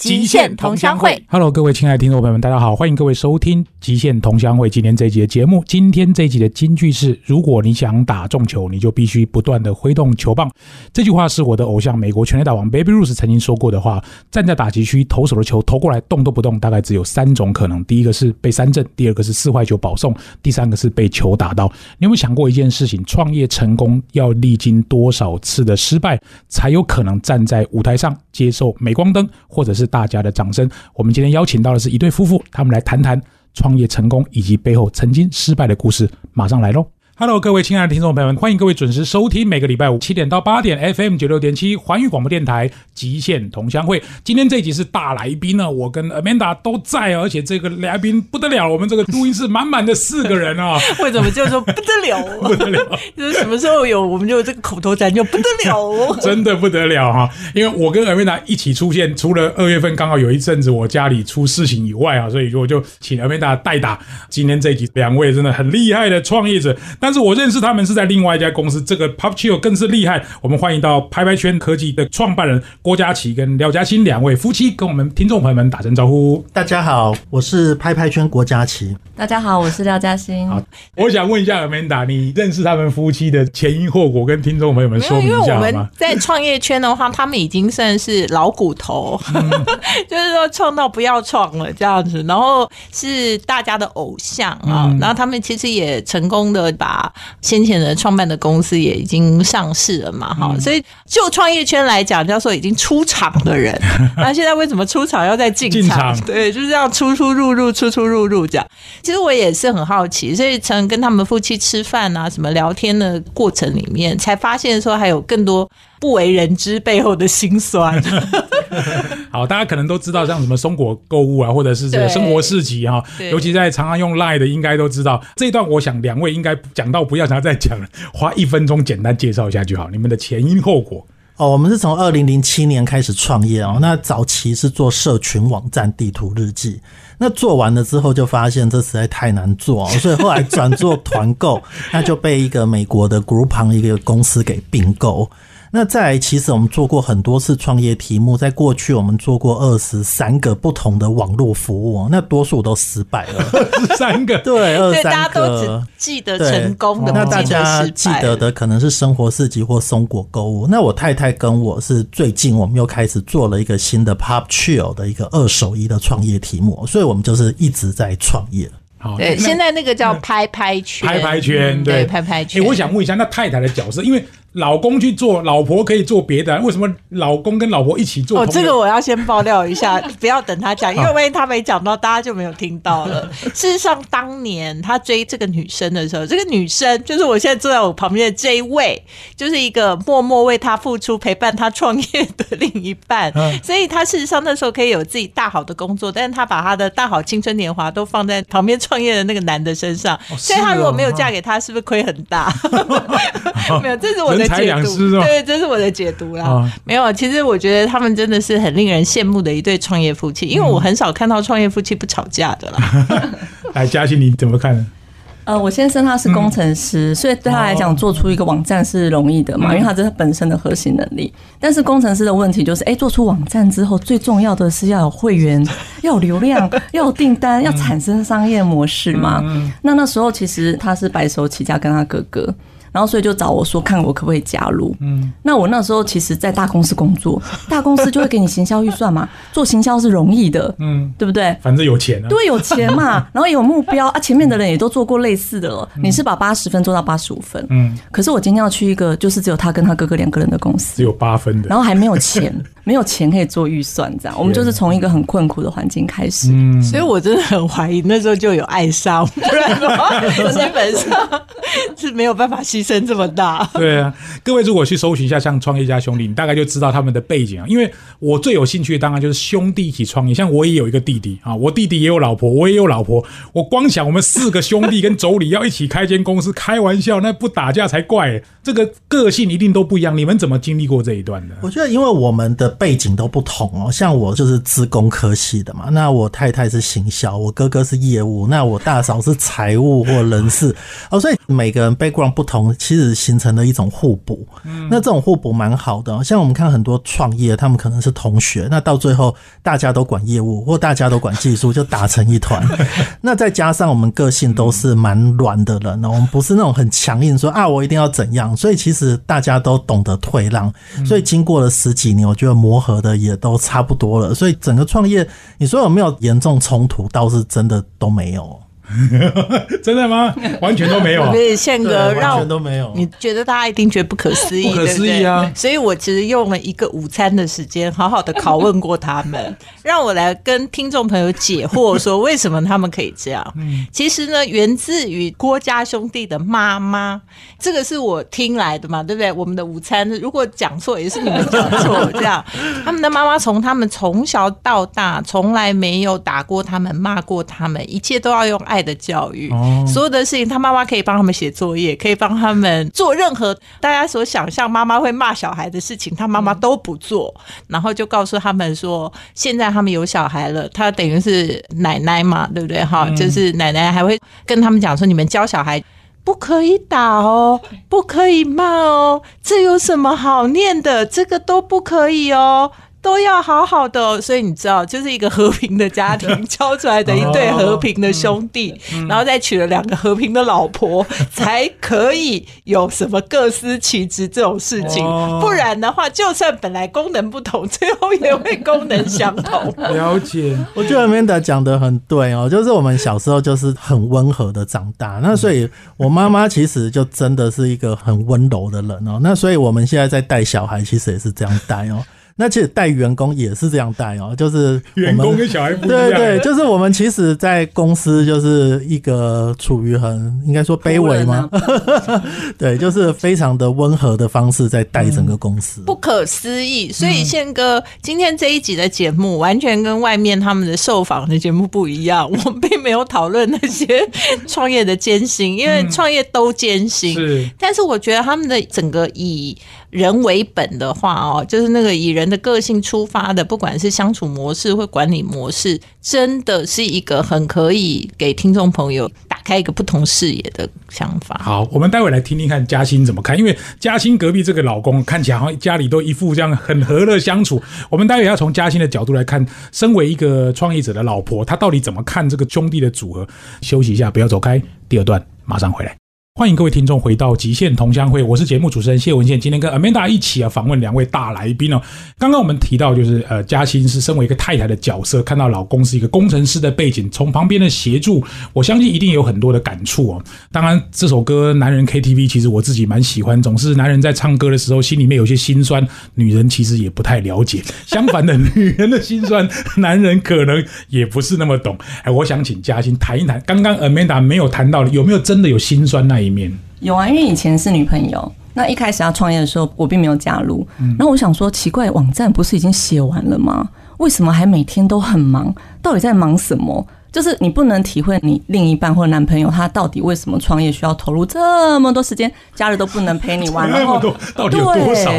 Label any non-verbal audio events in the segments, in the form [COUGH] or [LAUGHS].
极限同乡会，Hello，各位亲爱的听众朋友们，大家好，欢迎各位收听极限同乡会今天这一集的节目。今天这一集的金句是：如果你想打中球，你就必须不断的挥动球棒。这句话是我的偶像美国全垒打王 Baby Ruth 曾经说过的话。站在打击区投手的球投过来动都不动，大概只有三种可能：第一个是被三振，第二个是四坏球保送，第三个是被球打到。你有没有想过一件事情？创业成功要历经多少次的失败，才有可能站在舞台上接受镁光灯，或者是大家的掌声？我们今天邀请到的是一对夫妇，他们来谈谈创业成功以及背后曾经失败的故事。马上来喽！Hello，各位亲爱的听众朋友们，欢迎各位准时收听每个礼拜五七点到八点 FM 九六点七环宇广播电台极限同乡会。今天这一集是大来宾呢，我跟 Amanda 都在，而且这个来宾不得了，我们这个录音室满满的四个人啊！[LAUGHS] 为什么就说不得了？[LAUGHS] 不得了，就是什么时候有我们就这个口头禅就不得了哦，[LAUGHS] 真的不得了哈！因为我跟 Amanda 一起出现，除了二月份刚好有一阵子我家里出事情以外啊，所以我就请 Amanda 代打。今天这一集两位真的很厉害的创业者，但是我认识他们。是在另外一家公司，这个 Pop Chill 更是厉害。我们欢迎到拍拍圈科技的创办人郭佳琪跟廖嘉欣两位夫妻，跟我们听众朋友们打声招呼。大家好，我是拍拍圈郭佳琪。大家好，我是廖嘉欣。好，我想问一下 Amanda，你认识他们夫妻的前因后果，跟听众朋友们说明一下好吗？在创业圈的话，他们已经算是老骨头，[LAUGHS] 就是说创到不要创了这样子，然后是大家的偶像啊。然后他们其实也成功的把先前的。创办的公司也已经上市了嘛，哈，所以就创业圈来讲，叫做已经出场的人，[LAUGHS] 那现在为什么出场要再进场？对，就是这样出出入入，出出入入这样。其实我也是很好奇，所以曾跟他们夫妻吃饭啊，什么聊天的过程里面，才发现说还有更多。不为人知背后的辛酸。[LAUGHS] [LAUGHS] 好，大家可能都知道，像什么松果购物啊，或者是这个生活市集哈，尤其在常常用 Line 的，应该都知道这一段。我想两位应该讲到不要想再讲了，花一分钟简单介绍一下就好，你们的前因后果。哦，我们是从二零零七年开始创业哦，那早期是做社群网站地图日记，那做完了之后就发现这实在太难做，哦所以后来转做团购，[LAUGHS] 那就被一个美国的 Groupon 一个公司给并购。那再其实我们做过很多次创业题目，在过去我们做过二十三个不同的网络服务，那多数都失败了。三个 [LAUGHS] 对，二三个。大家都只记得成功的，那大家记得的可能是生活市集或松果购物。那我太太跟我是最近，我们又开始做了一个新的 Pop Chill 的一个二手衣的创业题目，所以我们就是一直在创业。好，对，现在那个叫拍拍圈，拍拍圈，对，拍拍圈。哎，我想问一下，那太太的角色，因为。老公去做，老婆可以做别的，为什么老公跟老婆一起做？哦，这个我要先爆料一下，[LAUGHS] 不要等他讲，因为万一他没讲到，大家就没有听到了。[LAUGHS] 事实上，当年他追这个女生的时候，这个女生就是我现在坐在我旁边的这一位，就是一个默默为他付出、陪伴他创业的另一半。所以，他事实上那时候可以有自己大好的工作，但是他把他的大好青春年华都放在旁边创业的那个男的身上。所以，他如果没有嫁给他，是不是亏很大？[LAUGHS] 没有，这是我。解读对，这是我的解读啦。没有，其实我觉得他们真的是很令人羡慕的一对创业夫妻，因为我很少看到创业夫妻不吵架的啦。[LAUGHS] 来，嘉欣你怎么看？呃，我先生他是工程师，所以对他来讲做出一个网站是容易的嘛，因为他这是本身的核心能力。但是工程师的问题就是，哎，做出网站之后，最重要的是要有会员，[LAUGHS] 要有流量，[LAUGHS] 要有订单，要产生商业模式嘛。那那时候其实他是白手起家，跟他哥哥。然后，所以就找我说，看我可不可以加入。嗯，那我那时候其实，在大公司工作，[LAUGHS] 大公司就会给你行销预算嘛，[LAUGHS] 做行销是容易的，嗯，对不对？反正有钱啊，对，有钱嘛，[LAUGHS] 然后有目标啊，前面的人也都做过类似的了。你是把八十分做到八十五分，嗯，可是我今天要去一个，就是只有他跟他哥哥两个人的公司，只有八分的，然后还没有钱。没有钱可以做预算，这样我们就是从一个很困苦的环境开始，所以我真的很怀疑那时候就有爱上，不然的话基本上是没有办法牺牲这么大。对啊，各位如果去搜寻一下像创业家兄弟，你大概就知道他们的背景啊。因为我最有兴趣的当然就是兄弟一起创业，像我也有一个弟弟啊，我弟弟也有老婆，我也有老婆，我光想我们四个兄弟跟妯娌要一起开间公司，开玩笑，那不打架才怪。这个个性一定都不一样，你们怎么经历过这一段的？我觉得因为我们的。背景都不同哦。像我就是资工科系的嘛，那我太太是行销，我哥哥是业务，那我大嫂是财务或人事 [LAUGHS] 哦，所以每个人 background 不同，其实形成了一种互补。那这种互补蛮好的哦。像我们看很多创业，他们可能是同学，那到最后大家都管业务或大家都管技术，就打成一团。[LAUGHS] 那再加上我们个性都是蛮软的人哦，我们不是那种很强硬说啊我一定要怎样，所以其实大家都懂得退让。所以经过了十几年，我觉得磨合的也都差不多了。所以整个创业，你说有没有严重冲突？倒是真的都没有。[LAUGHS] 真的吗？完全都没有啊！[LAUGHS] 所以宪哥让全都没有你觉得大家一定觉得不可思议，不可思议啊对对所以我其实用了一个午餐的时间，好好的拷问过他们，[LAUGHS] 让我来跟听众朋友解惑，说为什么他们可以这样。其实呢，源自于郭家兄弟的妈妈，这个是我听来的嘛，对不对？我们的午餐如果讲错，也是你们讲错，这样。他们的妈妈从他们从小到大，从来没有打过他们、骂过他们，一切都要用爱的教育。哦所有的事情，他妈妈可以帮他们写作业，可以帮他们做任何大家所想象妈妈会骂小孩的事情，他妈妈都不做，然后就告诉他们说，现在他们有小孩了，他等于是奶奶嘛，对不对？哈、就是奶奶还会跟他们讲说，你们教小孩。不可以打哦，不可以骂哦，这有什么好念的？这个都不可以哦，都要好好的哦、所以你知道，就是一个和平的家庭 [LAUGHS] 教出来的一对和平的兄弟，然后再娶了两个和平的老婆，才可以有什么各司其职这种事情。哦不然的话，就算本来功能不同，最后也会功能相同。[LAUGHS] 了解，我觉得 Amanda 讲的很对哦，就是我们小时候就是很温和的长大，那所以我妈妈其实就真的是一个很温柔的人哦，那所以我们现在在带小孩，其实也是这样带哦。那其实带员工也是这样带哦，就是员工跟小孩不一样。对对，就是我们其实，在公司就是一个处于很应该说卑微吗？[LAUGHS] 对，就是非常的温和的方式在带整个公司。不可思议。所以宪哥今天这一集的节目完全跟外面他们的受访的节目不一样，[LAUGHS] 我们并没有讨论那些创业的艰辛，因为创业都艰辛。是但是我觉得他们的整个以人为本的话哦，就是那个以人的个性出发的，不管是相处模式或管理模式，真的是一个很可以给听众朋友打开一个不同视野的想法。好，我们待会来听听看嘉欣怎么看，因为嘉欣隔壁这个老公看起来好像家里都一副这样很和乐相处。我们待会要从嘉欣的角度来看，身为一个创业者的老婆，她到底怎么看这个兄弟的组合？休息一下，不要走开，第二段马上回来。欢迎各位听众回到极限同乡会，我是节目主持人谢文宪。今天跟 Amanda 一起啊访问两位大来宾哦。刚刚我们提到，就是呃，嘉欣是身为一个太太的角色，看到老公是一个工程师的背景，从旁边的协助，我相信一定有很多的感触哦。当然，这首歌《男人 KTV》其实我自己蛮喜欢，总是男人在唱歌的时候心里面有些心酸，女人其实也不太了解。[LAUGHS] 相反的，女人的心酸，男人可能也不是那么懂。哎，我想请嘉欣谈一谈，刚刚 Amanda 没有谈到的，有没有真的有心酸那一面？有啊，因为以前是女朋友，那一开始要创业的时候，我并没有加入。然后我想说，奇怪，网站不是已经写完了吗？为什么还每天都很忙？到底在忙什么？就是你不能体会你另一半或男朋友他到底为什么创业需要投入这么多时间，假日都不能陪你玩，[LAUGHS] 然后到底有多少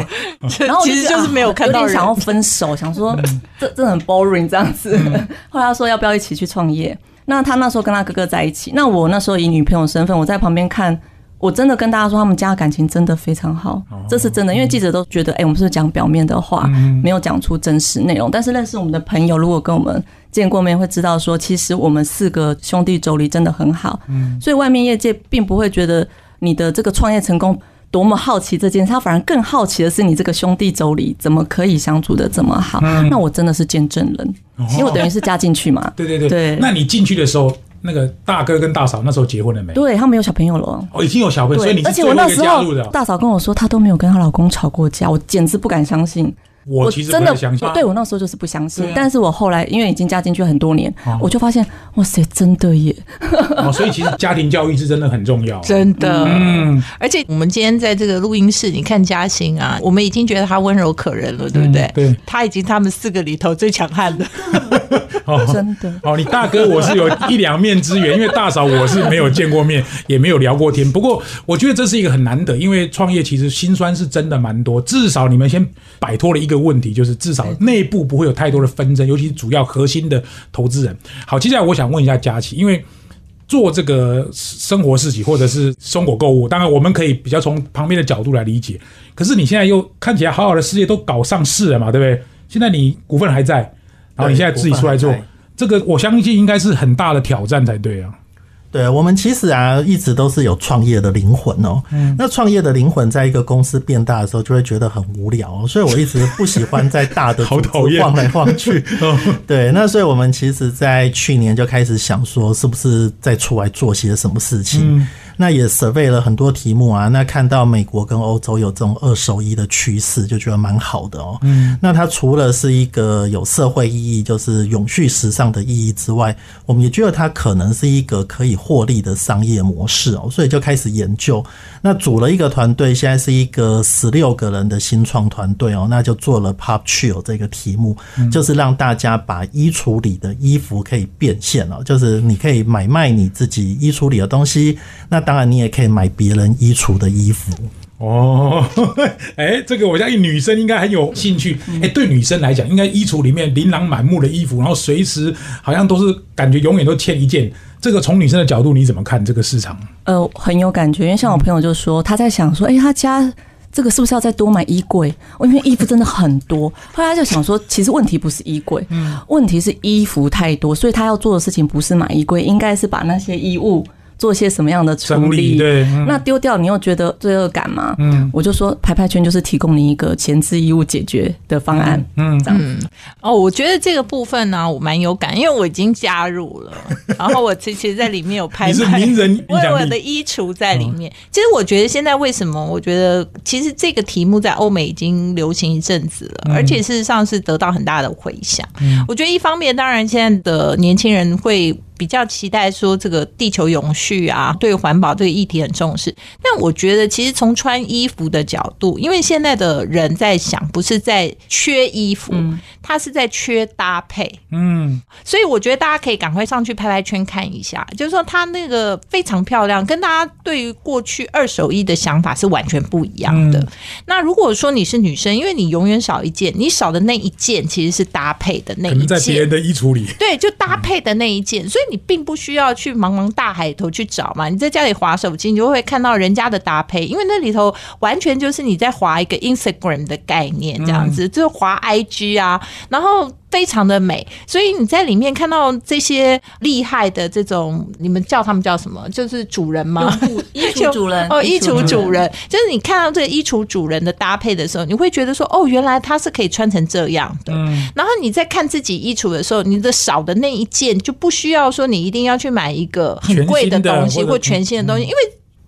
对然后其实就是没有看到人有点想要分手，想说这这很 boring 这样子。[LAUGHS] 后来他说要不要一起去创业？那他那时候跟他哥哥在一起，那我那时候以女朋友身份，我在旁边看。我真的跟大家说，他们家的感情真的非常好，这是真的。因为记者都觉得，哎、我们是不是讲表面的话，没有讲出真实内容。但是认识我们的朋友，如果跟我们见过面，会知道说，其实我们四个兄弟妯娌真的很好。所以外面业界并不会觉得你的这个创业成功多么好奇这件事，他反而更好奇的是你这个兄弟妯娌怎么可以相处的这么好。那我真的是见证人，因为我等于是加进去嘛。对 [LAUGHS] 对对，对那你进去的时候，那个大哥跟大嫂那时候结婚了没？对他们有小朋友了。哦，已经有小朋友，所以你，是对而且最后一个我那时候加入的哦。大嫂跟我说，她都没有跟她老公吵过架，我简直不敢相信。我其实真的不相信，对我那时候就是不相信啊，但是我后来因为已经加进去很多年哦，我就发现，哇塞，真的耶！哦，所以其实家庭教育是真的很重要。[LAUGHS] 真的，嗯，而且我们今天在这个录音室，你看嘉欣啊，我们已经觉得她温柔可人了，对不对？嗯对，她已经他们四个里头最强悍的。[LAUGHS] 哦，真的。哦，你大哥我是有一两面之缘，因为大嫂我是没有见过面，也没有聊过天。不过我觉得这是一个很难得，因为创业其实心酸是真的蛮多，至少你们先摆脱了一个个问题，就是至少内部不会有太多的纷争，尤其是主要核心的投资人。好，接下来我想问一下佳琪，因为做这个生活事情或者是生活购物，当然我们可以比较从旁边的角度来理解。可是你现在又看起来好好的事业都搞上市了嘛，对不对？现在你股份还在，然后你现在自己出来做这个我相信应该是很大的挑战才对啊。对我们其实啊，一直都是有创业的灵魂哦。嗯那创业的灵魂，在一个公司变大的时候，就会觉得很无聊哦、所以我一直不喜欢在大的 [LAUGHS] 好组讨厌织晃来晃去。[LAUGHS] 对，那所以我们其实，在去年就开始想说，是不是再出来做些什么事情？那也 survey 了很多题目啊，那看到美国跟欧洲有这种二手衣的趋势，就觉得蛮好的哦。嗯，那它除了是一个有社会意义，就是永续时尚的意义之外，我们也觉得它可能是一个可以获利的商业模式哦，所以就开始研究。那组了一个团队，现在是一个十六个人的新创团队哦，那就做了 Pop Chill 这个题目，就是让大家把衣橱里的衣服可以变现哦，就是你可以买卖你自己衣橱里的东西，那当然你也可以买别人衣橱的衣服。哦，哎，这个我相信女生应该很有兴趣。哎，对女生来讲，应该衣橱里面琳琅满目的衣服，然后随时好像都是感觉永远都欠一件。这个从女生的角度，你怎么看这个市场？呃，很有感觉，因为像我朋友就说，他在想说，哎、他家这个是不是要再多买衣柜？我因为衣服真的很多。后来他就想说，其实问题不是衣柜，问题是衣服太多，所以他要做的事情不是买衣柜，应该是把那些衣物做些什么样的处理理。对，嗯那丢掉，你又觉得罪恶感吗？嗯我就说排排圈就是提供你一个前置衣物解决的方案。嗯这样子哦，我觉得这个部分呢、我蛮有感，因为我已经加入了，[LAUGHS] 然后我其实在里面有拍你是名人影我有我的衣橱在里面。其实我觉得现在为什么？我觉得其实这个题目在欧美已经流行一阵子了，而且事实上是得到很大的回响。我觉得一方面，当然现在的年轻人会。比较期待说这个地球永续啊，对环保这个议题很重视。但我觉得其实从穿衣服的角度，因为现在的人在想，不是在缺衣服，他是在缺搭配。嗯，所以我觉得大家可以赶快上去拍拍圈看一下，就是说它那个非常漂亮，跟大家对于过去二手衣的想法是完全不一样的。嗯那如果说你是女生，因为你永远少一件，你少的那一件其实是搭配的那一可能在别人。的衣橱里。对，就搭配的那一件，所以你并不需要去茫茫大海里头去找嘛。你在家里划手机，你就会看到人家的搭配，因为那里头完全就是你在划一个 Instagram 的概念，这样子，就是划 IG 啊，然后非常的美，所以你在里面看到这些厉害的这种，你们叫他们叫什么？就是主人吗？衣橱主人 [LAUGHS] 哦，衣橱主人。人，就是你看到这个衣橱主人的搭配的时候，你会觉得说，哦，原来他是可以穿成这样的。然后你在看自己衣橱的时候，你的少的那一件就不需要说你一定要去买一个很贵的东西或全新的东西，因为。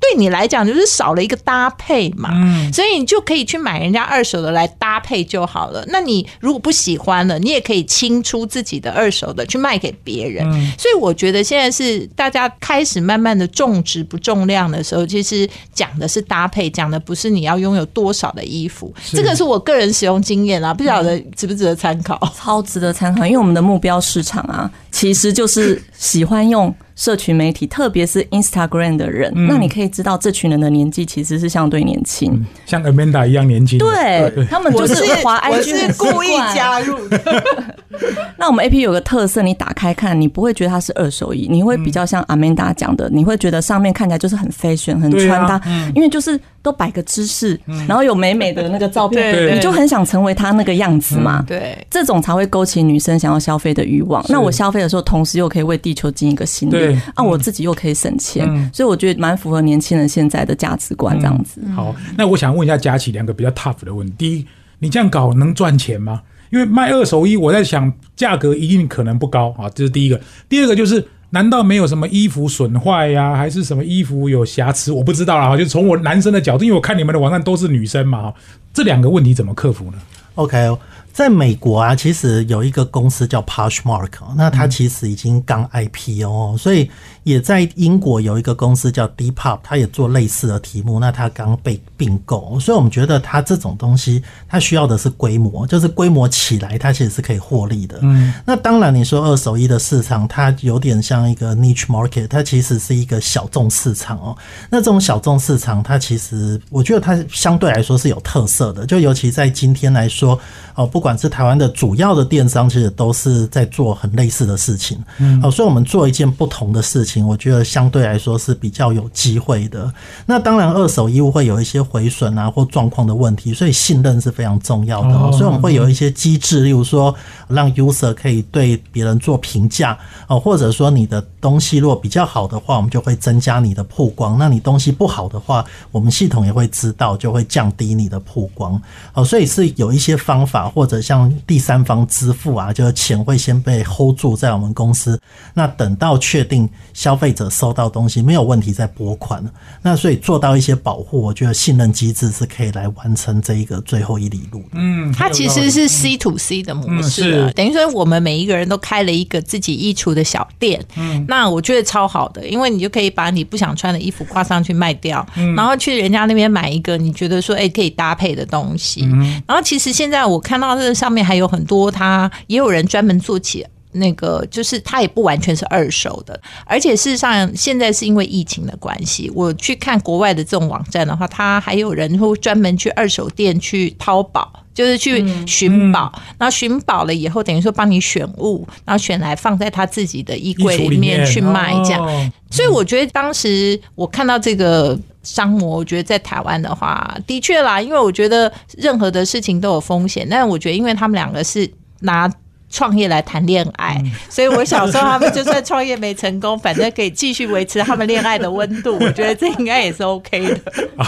对你来讲，就是少了一个搭配嘛，所以你就可以去买人家二手的来搭配就好了。那你如果不喜欢了，你也可以清出自己的二手的去卖给别人。所以我觉得现在是大家开始慢慢的重质不重量的时候，其实讲的是搭配，讲的不是你要拥有多少的衣服。这个是我个人使用经验啊，不晓得值不值得参考。超值得参考，因为我们的目标市场啊，其实就是喜欢用社群媒体，特别是 Instagram 的人。那你可以知道，这群人的年纪其实是相对年轻，像 Amanda 一样年轻。对他们就是滑 IG 我是故意加入的。[LAUGHS] 那我们 A P 有个特色，你打开看，你不会觉得它是二手衣，你会比较像 Amanda 讲的，你会觉得上面看起来就是很 fashion、很穿搭，因为就是都摆个姿势，然后有美美的那个照片，对你就很想成为他那个样子嘛。对，这种才会勾起女生想要消费的欲望。那我消费的时候，同时又可以为地球尽一个心对力，啊，我自己又可以省钱，嗯所以我觉得蛮符合年轻人现在的价值观这样子。好，那我想问一下佳琪两个比较 tough 的问题。第一，你这样搞能赚钱吗？因为卖二手衣，我在想价格一定可能不高啊，这是第一个。第二个就是，难道没有什么衣服损坏呀，还是什么衣服有瑕疵？我不知道啦，就从我男生的角度，因为我看你们的网站都是女生嘛，哈这两个问题怎么克服呢？OK，在美国啊，其实有一个公司叫 Poshmark，那它其实已经刚 IPO，所以也在英国有一个公司叫 Depop，它也做类似的题目，那它刚被并购，所以我们觉得它这种东西，它需要的是规模，就是规模起来，它其实是可以获利的。嗯，那当然你说二手衣的市场，它有点像一个 niche market，它其实是一个小众市场哦。那这种小众市场，它其实我觉得它相对来说是有特色的，就尤其在今天来说，哦，不管是台湾的主要的电商，其实都是在做很类似的事情。嗯，哦，所以我们做一件不同的事情，我觉得相对来说是比较有机会的。那当然，二手衣物会有一些毁损啊或状况的问题，所以信任是非常重要的。所以我们会有一些机制，例如说让 user 可以对别人做评价哦，或者说你的东西如果比较好的话，我们就会增加你的曝光。那你东西不好的话，我们系统也会知道，就会降低你的曝光。哦，所以是有一些方法，或者像第三方支付啊，就是钱会先被 hold 住在我们公司，那等到确定消费者收到东西没有问题再拨款。那所以做到一些保护，我觉得信任机制是可以来完成这一个最后一里路的。嗯，它其实是 C to C 的模式，等于说我们每一个人都开了一个自己衣橱的小店。嗯，那我觉得超好的，因为你就可以把你不想穿的衣服挂上去卖掉，然后去人家那边买一个你觉得说哎可以搭配的东西。然后其实现在我看到这上面还有很多，他也有人专门做起那个，就是它也不完全是二手的，而且事实上现在是因为疫情的关系，我去看国外的这种网站的话，它还有人会专门去二手店去淘宝，就是去寻宝，然后寻宝了以后，等于说帮你选物，然后选来放在他自己的衣柜里面去卖，这样。所以我觉得当时我看到这个商模，我觉得在台湾的话，的确啦，因为我觉得任何的事情都有风险，但是我觉得因为他们两个是拿。创业来谈恋爱，所以我想说，他们就算创业没成功，反正可以继续维持他们恋爱的温度。[LAUGHS] 我觉得这应该也是 OK 的。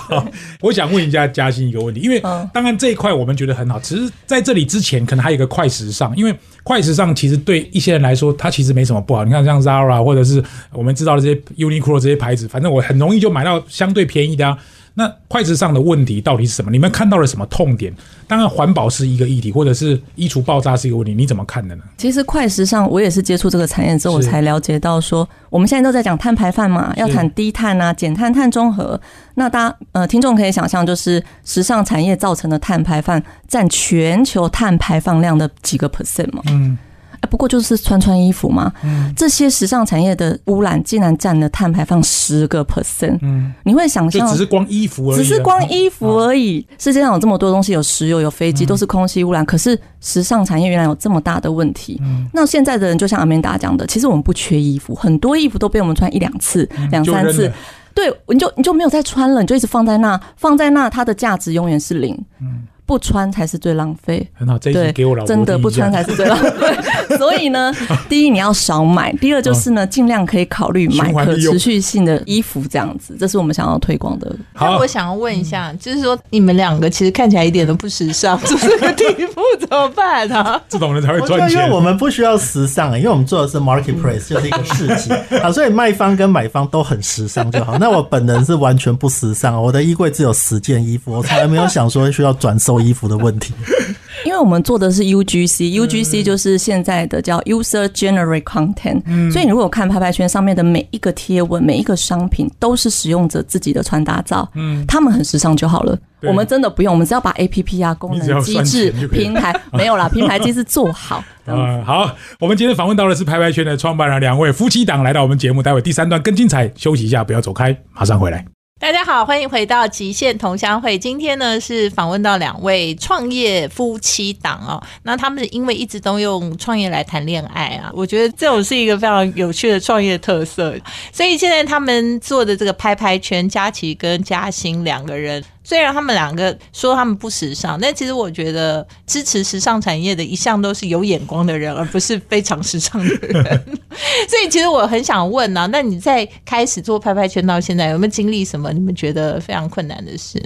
[LAUGHS] 我想问一下嘉欣一个问题，因为当然这一块我们觉得很好，其实在这里之前可能还有一个快时尚，因为快时尚其实对一些人来说，它其实没什么不好。你看像 Zara 或者是我们知道的这些 Uniqlo 这些牌子，反正我很容易就买到相对便宜的啊。那快时尚的问题到底是什么？你们看到了什么痛点？当然，环保是一个议题，或者是衣橱爆炸是一个问题，你怎么看的呢？其实快时尚，我也是接触这个产业之后，我才了解到说，我们现在都在讲碳排放嘛，要谈低碳啊，减碳、碳中和。那大家呃，听众可以想象，就是时尚产业造成的碳排放占全球碳排放量的几个 percent 嘛？嗯。不过就是穿穿衣服嘛，这些时尚产业的污染竟然占了碳排放十个 percent。嗯，你会想象，只是光衣服而已，只是光衣服而已。世界上有这么多东西，有石油、有飞机，都是空气污染。可是时尚产业原来有这么大的问题。那现在的人就像阿明达讲的，其实我们不缺衣服，很多衣服都被我们穿一两次、两三次，对，你就你就没有再穿了，你就一直放在那，放在那，它的价值永远是零。嗯。不穿才是最浪费。很好，这一给我老真的不穿才是最浪费。[LAUGHS] 所以呢，第一你要少买，第二就是呢，尽量可以考虑买可持续性的衣服，这样子，这是我们想要推广的。那我想要问一下，就是说你们两个其实看起来一点都不时尚，[LAUGHS] 就这个地步怎么办呢？这种人才会赚钱。因为我们不需要时尚，因为我们做的是 marketplace，就是一个市集 [LAUGHS] 啊，所以卖方跟买方都很时尚就好。那我本人是完全不时尚，我的衣柜只有十件衣服，我从来没有想说需要转售。衣服的问题，[LAUGHS] 因为我们做的是 UGC，UGC 就是现在的叫 User Generate Content，所以你如果看拍拍圈上面的每一个贴文、每一个商品，都是使用者自己的穿搭照，嗯，他们很时尚就好了。我们真的不用，我们只要把 APP 啊、功能、机制、平台 [LAUGHS] 没有啦，平台机制做好。嗯，[LAUGHS] 好，我们今天访问到的是拍拍圈的创办人两位夫妻档来到我们节目，待会第三段更精彩，休息一下，不要走开，马上回来。大家好，欢迎回到极限同乡会。今天呢是访问到两位创业夫妻档哦。那他们因为一直都用创业来谈恋爱啊，我觉得这种是一个非常有趣的创业特色。所以现在他们做的这个拍拍圈，佳琪跟嘉欣两个人。虽然他们两个说他们不时尚，但其实我觉得支持时尚产业的一向都是有眼光的人，而不是非常时尚的人。[LAUGHS] 所以其实我很想问呢，那你在开始做拍拍圈到现在，有没有经历什么你们觉得非常困难的事？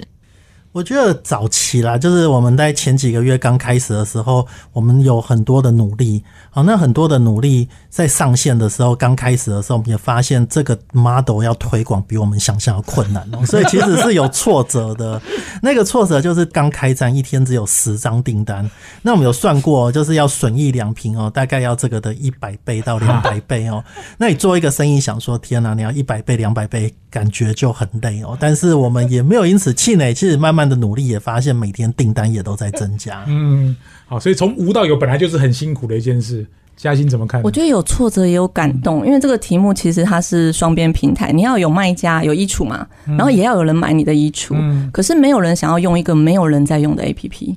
我觉得早期啦，就是我们在前几个月刚开始的时候，我们有很多的努力。好，那很多的努力在上线的时候，刚开始的时候，我们也发现这个 model 要推广比我们想象要困难哦，所以其实是有挫折的。那个挫折就是刚开战一天只有十张订单，那我们有算过，就是要损益两平哦，大概要这个的一百倍到两百倍哦。那你做一个生意，想说天哪，你要一百倍、两百倍，感觉就很累哦。但是我们也没有因此气馁，其实慢慢的努力也发现每天订单也都在增加。嗯，好，所以从无到有本来就是很辛苦的一件事。嘉欣怎么看？我觉得有挫折也有感动，因为这个题目其实它是双边平台，你要有卖家有衣橱嘛，然后也要有人买你的衣橱。可是没有人想要用一个没有人在用的 APP，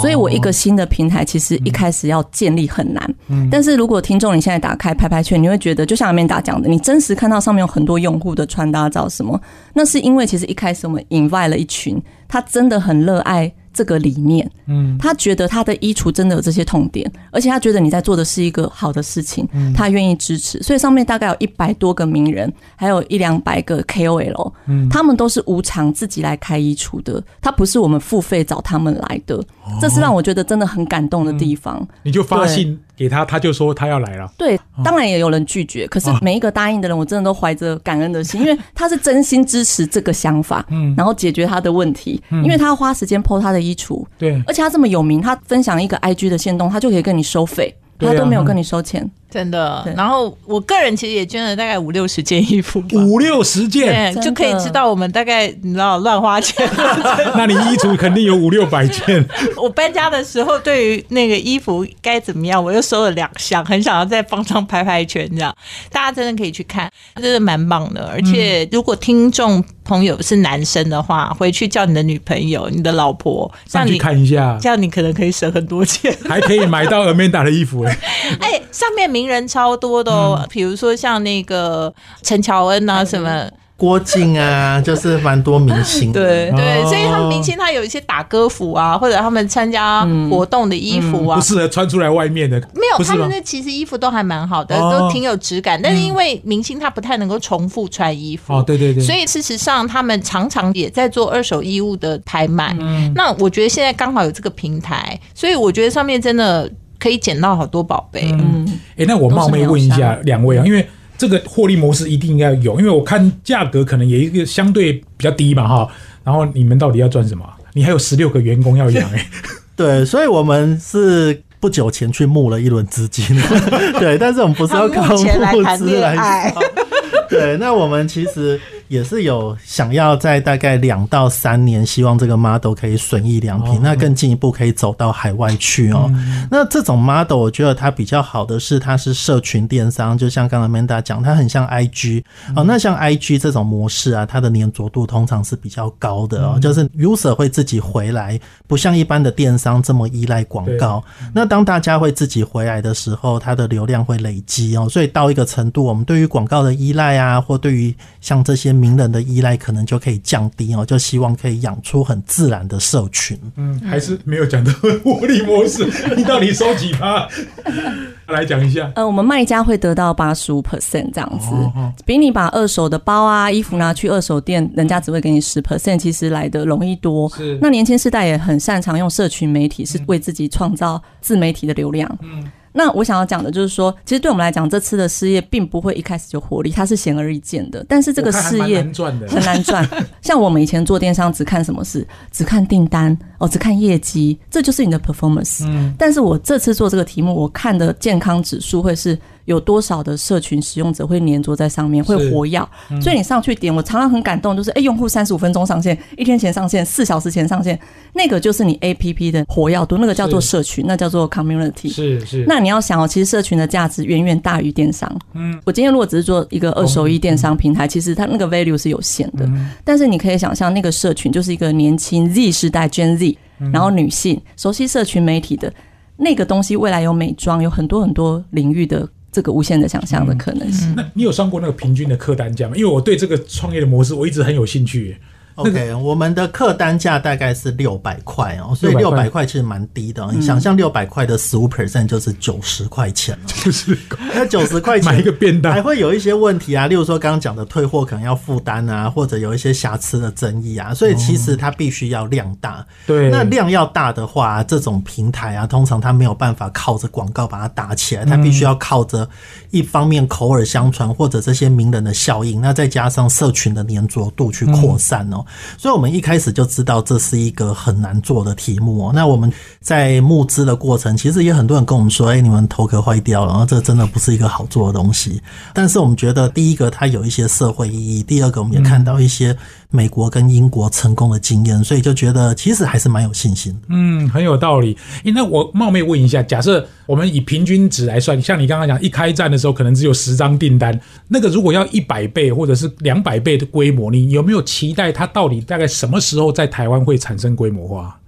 所以我一个新的平台其实一开始要建立很难。但是如果听众你现在打开拍拍圈，你会觉得就像阿面达讲的，你真实看到上面有很多用户的穿搭照什么，那是因为其实一开始我们 invite 了一群，他真的很热爱。这个理念，嗯，他觉得他的衣橱真的有这些痛点，而且他觉得你在做的是一个好的事情，他愿意支持。所以上面大概有一百多个名人，还有一两百个 KOL，嗯，他们都是无偿自己来开衣橱的，他不是我们付费找他们来的，这是让我觉得真的很感动的地方。你就发信。给他，他就说他要来了。对，当然也有人拒绝，可是每一个答应的人，我真的都怀着感恩的心，[LAUGHS] 因为他是真心支持这个想法，嗯，然后解决他的问题，因为他要花时间剖他的衣橱，对，而且他这么有名，他分享一个 IG 的线动，他就可以跟你收费，他都没有跟你收钱。真的，然后我个人其实也捐了大概五六十件衣服，五六十件，就可以知道我们大概你知道乱花钱。[LAUGHS] 那你衣橱肯定有五六百件。[LAUGHS] 我搬家的时候，对于那个衣服该怎么样，我又收了两箱，很想要再帮上拍拍圈，这样大家真的可以去看，真的蛮棒的。而且如果听众朋友是男生的话，回去叫你的女朋友、你的老婆上去看一下，这样你可能可以省很多钱，还可以买到 Amanda 的衣服哎。[LAUGHS] 哎，上面名人超多的哦，比如说像那个陈乔恩啊什么。郭靖啊，就是蛮多明星，[LAUGHS] 对对，所以他们明星他有一些打歌服啊，或者他们参加活动的衣服啊，不适合穿出来外面的。没有，他们那其实衣服都还蛮好的，都挺有质感。但是因为明星他不太能够重复穿衣服，哦，对对对，所以事实上他们常常也在做二手衣物的拍卖。那我觉得现在刚好有这个平台，所以我觉得上面真的可以捡到好多宝贝。嗯，哎，那我冒昧问一下两位啊，因为。这个获利模式一定应该有，因为我看价格可能也一个相对比较低嘛，哈。然后你们到底要赚什么？你还有十六个员工要养 [LAUGHS] 哎。对，所以我们是不久前去募了一轮资金，[LAUGHS] 对，但是我们不是要靠募资来。对，那我们其实。也是有想要在大概两到三年，希望这个 model 可以损益良平，那更进一步可以走到海外去哦。那这种 model 我觉得它比较好的是，它是社群电商，就像刚刚 Manda 讲，它很像 IG 哦。那像 IG 这种模式啊，它的粘着度通常是比较高的哦，就是 user 会自己回来，不像一般的电商这么依赖广告。那当大家会自己回来的时候，它的流量会累积哦，所以到一个程度，我们对于广告的依赖啊，或对于像这些名人的依赖可能就可以降低哦，就希望可以养出很自然的社群。嗯，还是没有讲到 [LAUGHS] 获利模式，[LAUGHS] 你到底收几趴？[LAUGHS] 来讲一下。呃，我们卖家会得到八十五 percent 这样子，比你把二手的包啊、衣服拿去二手店，人家只会给你十 percent，其实来的容易多。是。那年轻世代也很擅长用社群媒体，是为自己创造自媒体的流量。嗯。那我想要讲的就是说，其实对我们来讲，这次的事业并不会一开始就获利，它是显而易见的。但是这个事业很难赚。像我们以前做电商，只看什么事，只看订单哦，只看业绩，这就是你的 performance。嗯。但是我这次做这个题目，我看的健康指数会是。有多少的社群使用者会粘着在上面，会活跃？所以你上去点，我常常很感动，就是哎，用户三十五分钟上线，一天前上线，四小时前上线，那个就是你 A P P 的活跃度，那个叫做社群，那叫做 community。是是。那你要想哦，其实社群的价值远远大于电商。嗯。我今天如果只是做一个二手衣电商平台，其实它那个 value 是有限的。嗯。但是你可以想象，那个社群就是一个年轻 Z 时代 Gen Z，然后女性熟悉社群媒体的那个东西，未来有美妆，有很多很多领域的。这个无限的想象的可能性。那你有算过那个平均的客单价吗？因为我对这个创业的模式我一直很有兴趣。OK，我们的客单价大概是六百块哦，所以六600块百块其实蛮低的哦。你想象六百块的十五 percent 就是九十块钱了，就是那九十块钱买一个便当还会有一些问题啊，例如说刚刚讲的退货可能要负担啊，或者有一些瑕疵的争议啊，所以其实它必须要量大。对，那量要大的话，这种平台啊，通常它没有办法靠着广告把它打起来，它必须要靠着一方面口耳相传或者这些名人的效应，那再加上社群的粘着度去扩散哦。所以我们一开始就知道这是一个很难做的题目哦。那我们在募资的过程，其实也很多人跟我们说，哎、你们头壳坏掉了，然后这真的不是一个好做的东西。但是我们觉得，第一个它有一些社会意义，第二个我们也看到一些美国跟英国成功的经验，所以就觉得其实还是蛮有信心的。嗯，很有道理。诶，那我冒昧问一下，假设我们以平均值来算，像你刚刚讲，一开战的时候可能只有十张订单，那个如果要一百倍或者是两百倍的规模，你有没有期待它到底大概什么时候在台湾会产生规模化？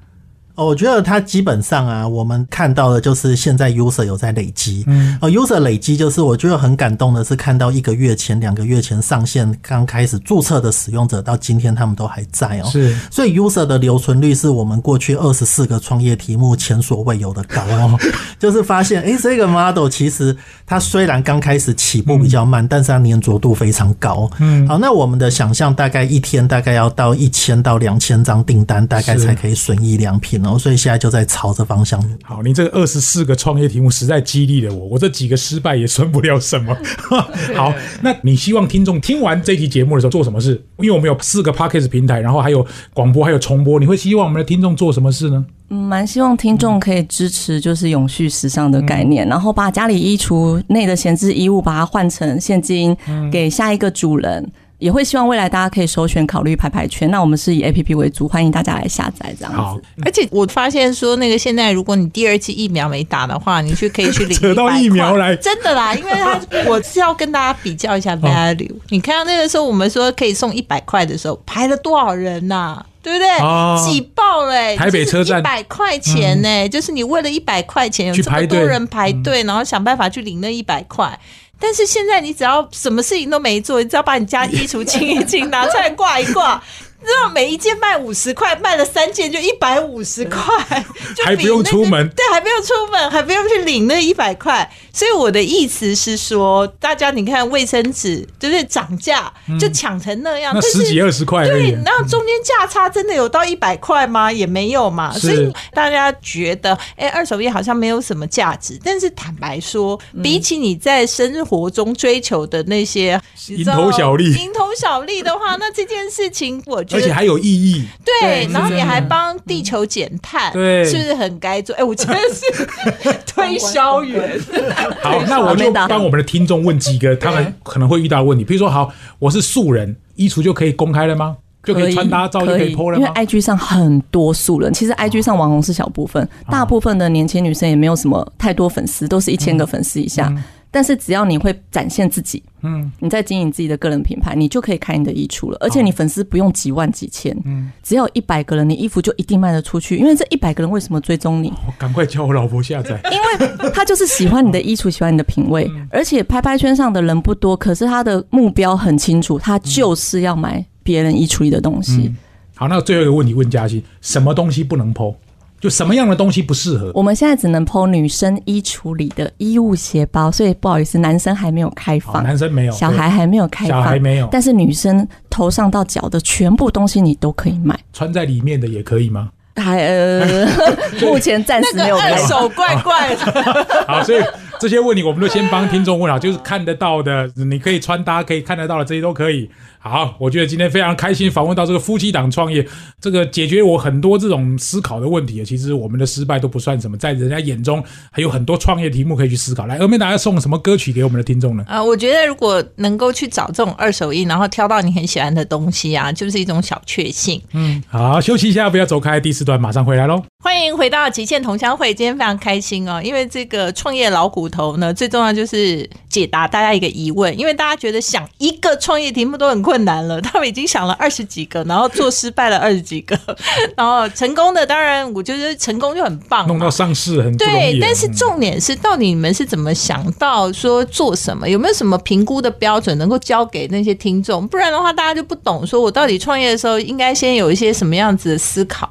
哦，我觉得它基本上啊，我们看到的就是现在 user 有在累积，嗯，哦，user 累积就是我觉得很感动的是看到一个月前、两个月前上线刚开始注册的使用者，到今天他们都还在哦，是。所以 user 的留存率是我们过去二十四个创业题目前所未有的高哦，[LAUGHS] 就是发现诶，这个 model 其实它虽然刚开始起步比较慢，但是它粘着度非常高，嗯，好，那我们的想象大概一天大概要到一千到两千张订单，大概才可以损益良品哦，所以现在就在朝着方向。好，你这个二十四个创业题目实在激励了我，我这几个失败也算不了什么。[LAUGHS] 好，那你希望听众听完这期节目的时候做什么事？因为我们有四个 podcast 平台，然后还有广播，还有重播，你会希望我们的听众做什么事呢？嗯，蛮希望听众可以支持就是永续时尚的概念，然后把家里衣橱内的闲置衣物把它换成现金给下一个主人。也会希望未来大家可以首选考虑排排圈。那我们是以 A P P 为主，欢迎大家来下载这样子。好，而且我发现说，那个现在如果你第二剂疫苗没打的话，你去可以去领 [LAUGHS] 扯到疫苗来真的啦，因为他我是要跟大家比较一下 [LAUGHS] value。你看到那个时候我们说可以送一百块的时候，排了多少人呐、对不对？哦挤爆嘞、台北车站一百块钱呢、就是你为了一百块钱有这么多人排队，然后想办法去领那一百块。但是现在你只要什么事情都没做，你只要把你家衣橱清一清，[LAUGHS] 拿出来挂一挂，你知道每一件卖五十块，卖了三件就一百五十块，[LAUGHS] 就还不用出门对，还不用出门，还不用去领那一百块。所以我的意思是说，大家你看卫生纸就是涨价，就抢成那样，嗯那十几二十块对已，。那中间价差真的有到一百块吗？也没有嘛。所以大家觉得，哎、二手烟好像没有什么价值。但是坦白说，嗯比起你在生活中追求的那些蝇头小利蝇头小利的话，那这件事情我觉得而且还有意义，对，然后你还帮地球减碳，对是不是很该做？哎、我真的是推销员。[LAUGHS] 好，那我就帮我们的听众问几个他们可能会遇到的问题，比如说，好，我是素人，衣橱就可以公开了吗？就可以穿搭照就可以 PO 了因为？IG 上很多素人，其实 IG 上网红是小部分，大部分的年轻女生也没有什么太多粉丝，都是一千个粉丝以下。但是只要你会展现自己，嗯，你在经营自己的个人品牌，你就可以开你的衣橱了。而且你粉丝不用几万几千，嗯只要一百个人，你衣服就一定卖得出去。因为这一百个人为什么追踪你？我赶快叫我老婆下载。[LAUGHS] 因为他就是喜欢你的衣橱，喜欢你的品味，而且拍拍圈上的人不多，可是他的目标很清楚，他就是要买别人衣橱里的东西。好，那最后一个问题问嘉欣，什么东西不能 PO？就什么样的东西不适合？我们现在只能剖女生衣橱里的衣物鞋包，所以不好意思，男生还没有开，放，男生没有，小孩还没有开放，小孩没有，但是女生头上到脚的全部东西你都可以买。穿在里面的也可以吗？还呃，[LAUGHS] 目前暂时那个没有手怪怪的，[LAUGHS] 好，所以这些问题我们都先帮听众问好，就是看得到的，你可以穿搭可以看得到的，这些都可以。好，我觉得今天非常开心访问到这个夫妻档创业，这个解决我很多这种思考的问题。其实我们的失败都不算什么，在人家眼中还有很多创业题目可以去思考。来，峨眉达要送什么歌曲给我们的听众呢？呃，我觉得如果能够去找这种二手衣，然后挑到你很喜欢的东西啊，就是一种小确幸。嗯好，休息一下，不要走开，第四段马上回来喽。欢迎回到极限同乡会，今天非常开心哦，因为这个创业老骨头呢，最重要就是解答大家一个疑问，因为大家觉得想一个创业题目都很困难了，[LAUGHS] 他们已经想了二十几个，然后做失败了二十几个，[LAUGHS] 然后成功的，当然我觉得成功就很棒，弄到上市很对，啊但是嗯重点是，到底你们是怎么想到说做什么？有没有什么评估的标准能够交给那些听众？不然的话，大家就不懂，说我到底创业的时候应该先有一些什么样子的思考？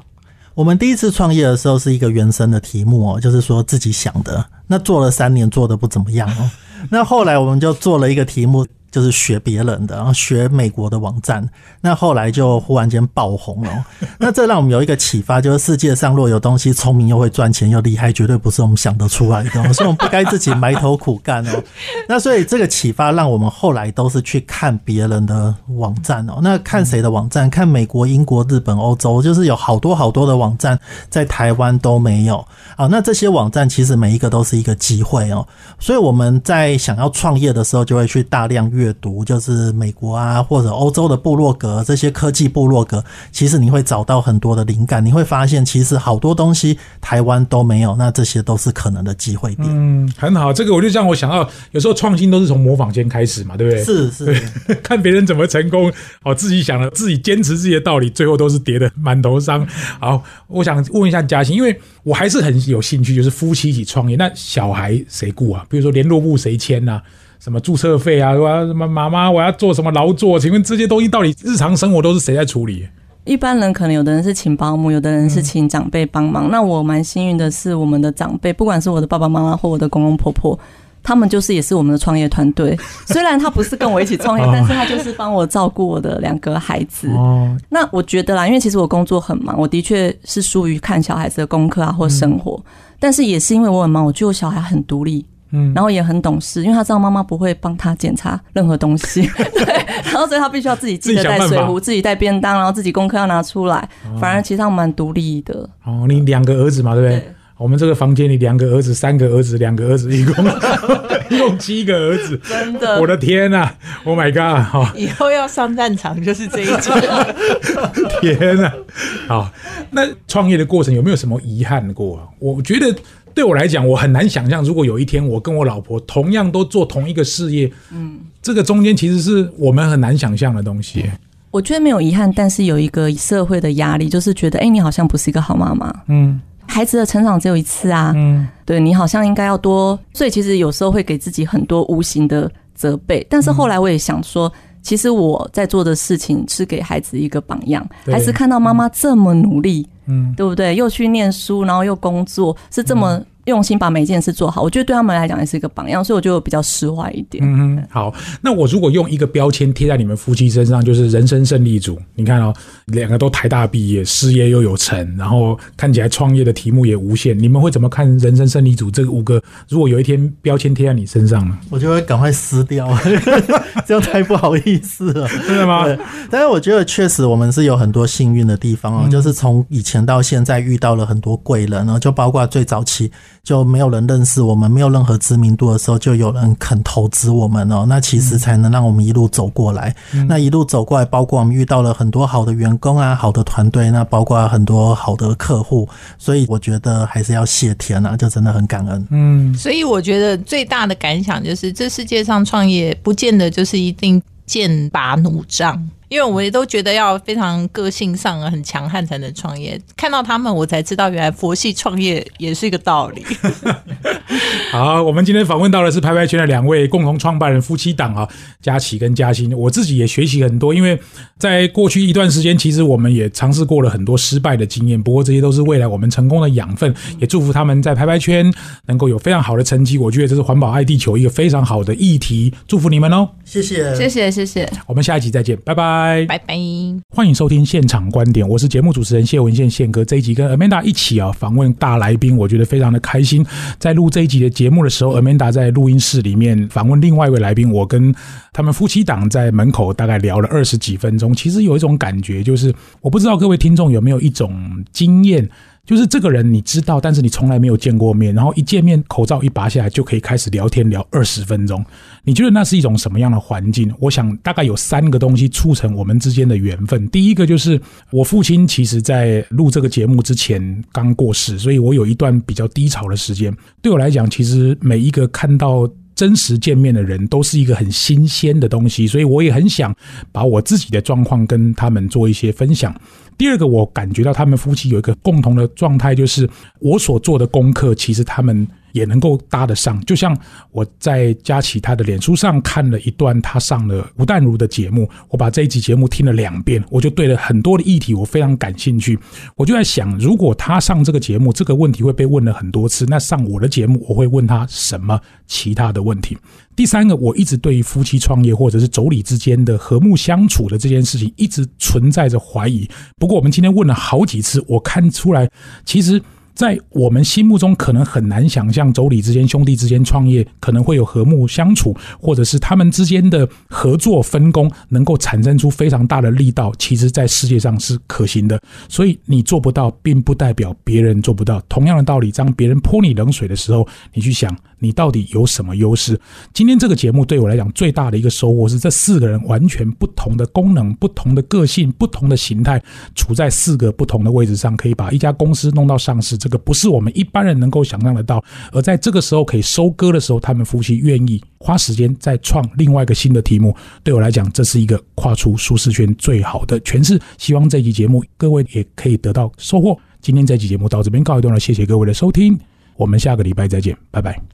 我们第一次创业的时候是一个原生的题目哦，就是说自己想的。那做了三年，做的不怎么样哦。那后来我们就做了一个题目，就是学别人的，然后学美国的网站。那后来就忽然间爆红了。[LAUGHS] 那这让我们有一个启发，就是世界上若有东西聪明又会赚钱又厉害，绝对不是我们想得出来的，[LAUGHS] 所以我们不该自己埋头苦干哦。[LAUGHS] 那所以这个启发让我们后来都是去看别人的网站哦。那看谁的网站？看美国、英国、日本、欧洲，就是有好多好多的网站在台湾都没有啊。那这些网站其实每一个都是一个机会哦。所以我们在想要创业的时候，就会去大量阅读，就是美国啊或者欧洲的部落格这些科技部落格，其实你会找到很多的灵感，你会发现其实好多东西台湾都没有，那这些都是可能的机会点。嗯，很好，这个我就让我想到，有时候创新都是从模仿先开始嘛，对不对？是 [LAUGHS] 是。看别人怎么成功，哦，自己想了，自己坚持自己的道理，最后都是跌的满头伤。好，我想问一下嘉欣，因为我还是很有兴趣，就是夫妻一起创业，那小孩谁顾啊？比如说联络部谁签呐、什么注册费啊？我要什么妈妈，我要做什么劳作？请问这些东西到底日常生活都是谁在处理？一般人可能有的人是请保姆，有的人是请长辈帮忙。那我蛮幸运的是，我们的长辈，不管是我的爸爸妈妈或我的公公婆婆，他们就是也是我们的创业团队。[LAUGHS] 虽然他不是跟我一起创业，但是他就是帮我照顾我的两个孩子。哦，那我觉得啦，因为其实我工作很忙，我的确是疏于看小孩子的功课啊或生活，但是也是因为我很忙，我觉得我小孩很独立。嗯然后也很懂事，因为他知道妈妈不会帮他检查任何东西，[LAUGHS] 对，然后所以他必须要自己记得带水壶，自己带便当，然后自己功课要拿出来。反而其实他们蛮独立的，哦，你两个儿子嘛，对不对？对我们这个房间里两个儿子，三个儿子，两个儿子，一 [LAUGHS] 共一共七个儿子。真的我的天呐、o h my god！哈、以后要上战场就是这一种。[LAUGHS] 天呐、好，那创业的过程有没有什么遗憾过啊？我觉得对我来讲，我很难想象，如果有一天我跟我老婆同样都做同一个事业，嗯，这个中间其实是我们很难想象的东西。我觉得没有遗憾，但是有一个社会的压力，就是觉得，哎、你好像不是一个好妈妈。嗯孩子的成长只有一次啊，嗯对你好像应该要多，所以其实有时候会给自己很多无形的责备。但是后来我也想说，其实我在做的事情是给孩子一个榜样，对。孩子看到妈妈这么努力，嗯，对不对？又去念书，然后又工作，是这么用心把每一件事做好，我觉得对他们来讲也是一个榜样，所以我就比较释怀一点。嗯哼，好，那我如果用一个标签贴在你们夫妻身上，就是人生胜利组。你看哦，两个都台大毕业，事业又有成，然后看起来创业的题目也无限。你们会怎么看“人生胜利组”这五个？如果有一天标签贴在你身上呢？我就会赶快撕掉，[LAUGHS] 这样太不好意思了。[LAUGHS] 真的吗？但是我觉得确实我们是有很多幸运的地方哦，就是从以前到现在遇到了很多贵人然后，就包括最早期就没有人认识我们，没有任何知名度的时候，就有人肯投资我们哦，那其实才能让我们一路走过来。那一路走过来，包括我们遇到了很多好的员工啊，好的团队，那包括很多好的客户，所以我觉得还是要谢天啊，就真的很感恩。嗯，所以我觉得最大的感想就是，这世界上创业不见得就是一定剑拔弩张。因为我们都觉得要非常个性上很强悍才能创业，看到他们我才知道原来佛系创业也是一个道理。[LAUGHS] 好，我们今天访问到的是拍拍圈的两位共同创办人夫妻档啊，佳琪跟嘉欣。我自己也学习很多，因为在过去一段时间，其实我们也尝试过了很多失败的经验，不过这些都是未来我们成功的养分。也祝福他们在拍拍圈能够有非常好的成绩。我觉得这是环保爱地球一个非常好的议题，祝福你们哦。谢谢，谢谢谢谢。我们下一集再见，拜拜。拜拜。欢迎收听现场观点，我是节目主持人谢文宪宪哥。这一集跟 Amanda 一起啊访问大来宾，我觉得非常的开心。在录这一集的节目的时候，Amanda 在录音室里面访问另外一位来宾，我跟他们夫妻档在门口大概聊了二十几分钟。其实有一种感觉，就是我不知道各位听众有没有一种经验。就是这个人你知道，但是你从来没有见过面，然后一见面口罩一拔下来就可以开始聊天聊二十分钟。你觉得那是一种什么样的环境？我想大概有三个东西促成我们之间的缘分。第一个就是我父亲其实在录这个节目之前刚过世，所以我有一段比较低潮的时间。对我来讲，其实每一个看到真实见面的人都是一个很新鲜的东西，所以我也很想把我自己的状况跟他们做一些分享。第二个，我感觉到他们夫妻有一个共同的状态，就是我所做的功课，其实他们。也能够搭得上，就像我在佳琪他的脸书上看了一段他上了吴淡如的节目，我把这一集节目听了两遍，我就对了很多的议题我非常感兴趣，我就在想，如果他上这个节目，这个问题会被问了很多次，那上我的节目我会问他什么其他的问题？第三个，我一直对于夫妻创业或者是妯娌之间的和睦相处的这件事情一直存在着怀疑。不过我们今天问了好几次，我看出来其实。[LAUGHS] 在我们心目中，可能很难想象妯娌之间、兄弟之间创业可能会有和睦相处，或者是他们之间的合作分工能够产生出非常大的力道。其实，在世界上是可行的。所以你做不到，并不代表别人做不到。同样的道理，当别人泼你冷水的时候，你去想，你到底有什么优势？今天这个节目对我来讲最大的一个收获是，这四个人完全不同的功能、不同的个性、不同的形态，处在四个不同的位置上，可以把一家公司弄到上市。这个不是我们一般人能够想象得到，而在这个时候可以收割的时候，他们夫妻愿意花时间再创另外一个新的题目。对我来讲，这是一个跨出舒适圈最好的诠释。希望这期节目各位也可以得到收获。今天这期节目到这边告一段落，谢谢各位的收听，我们下个礼拜再见，拜拜。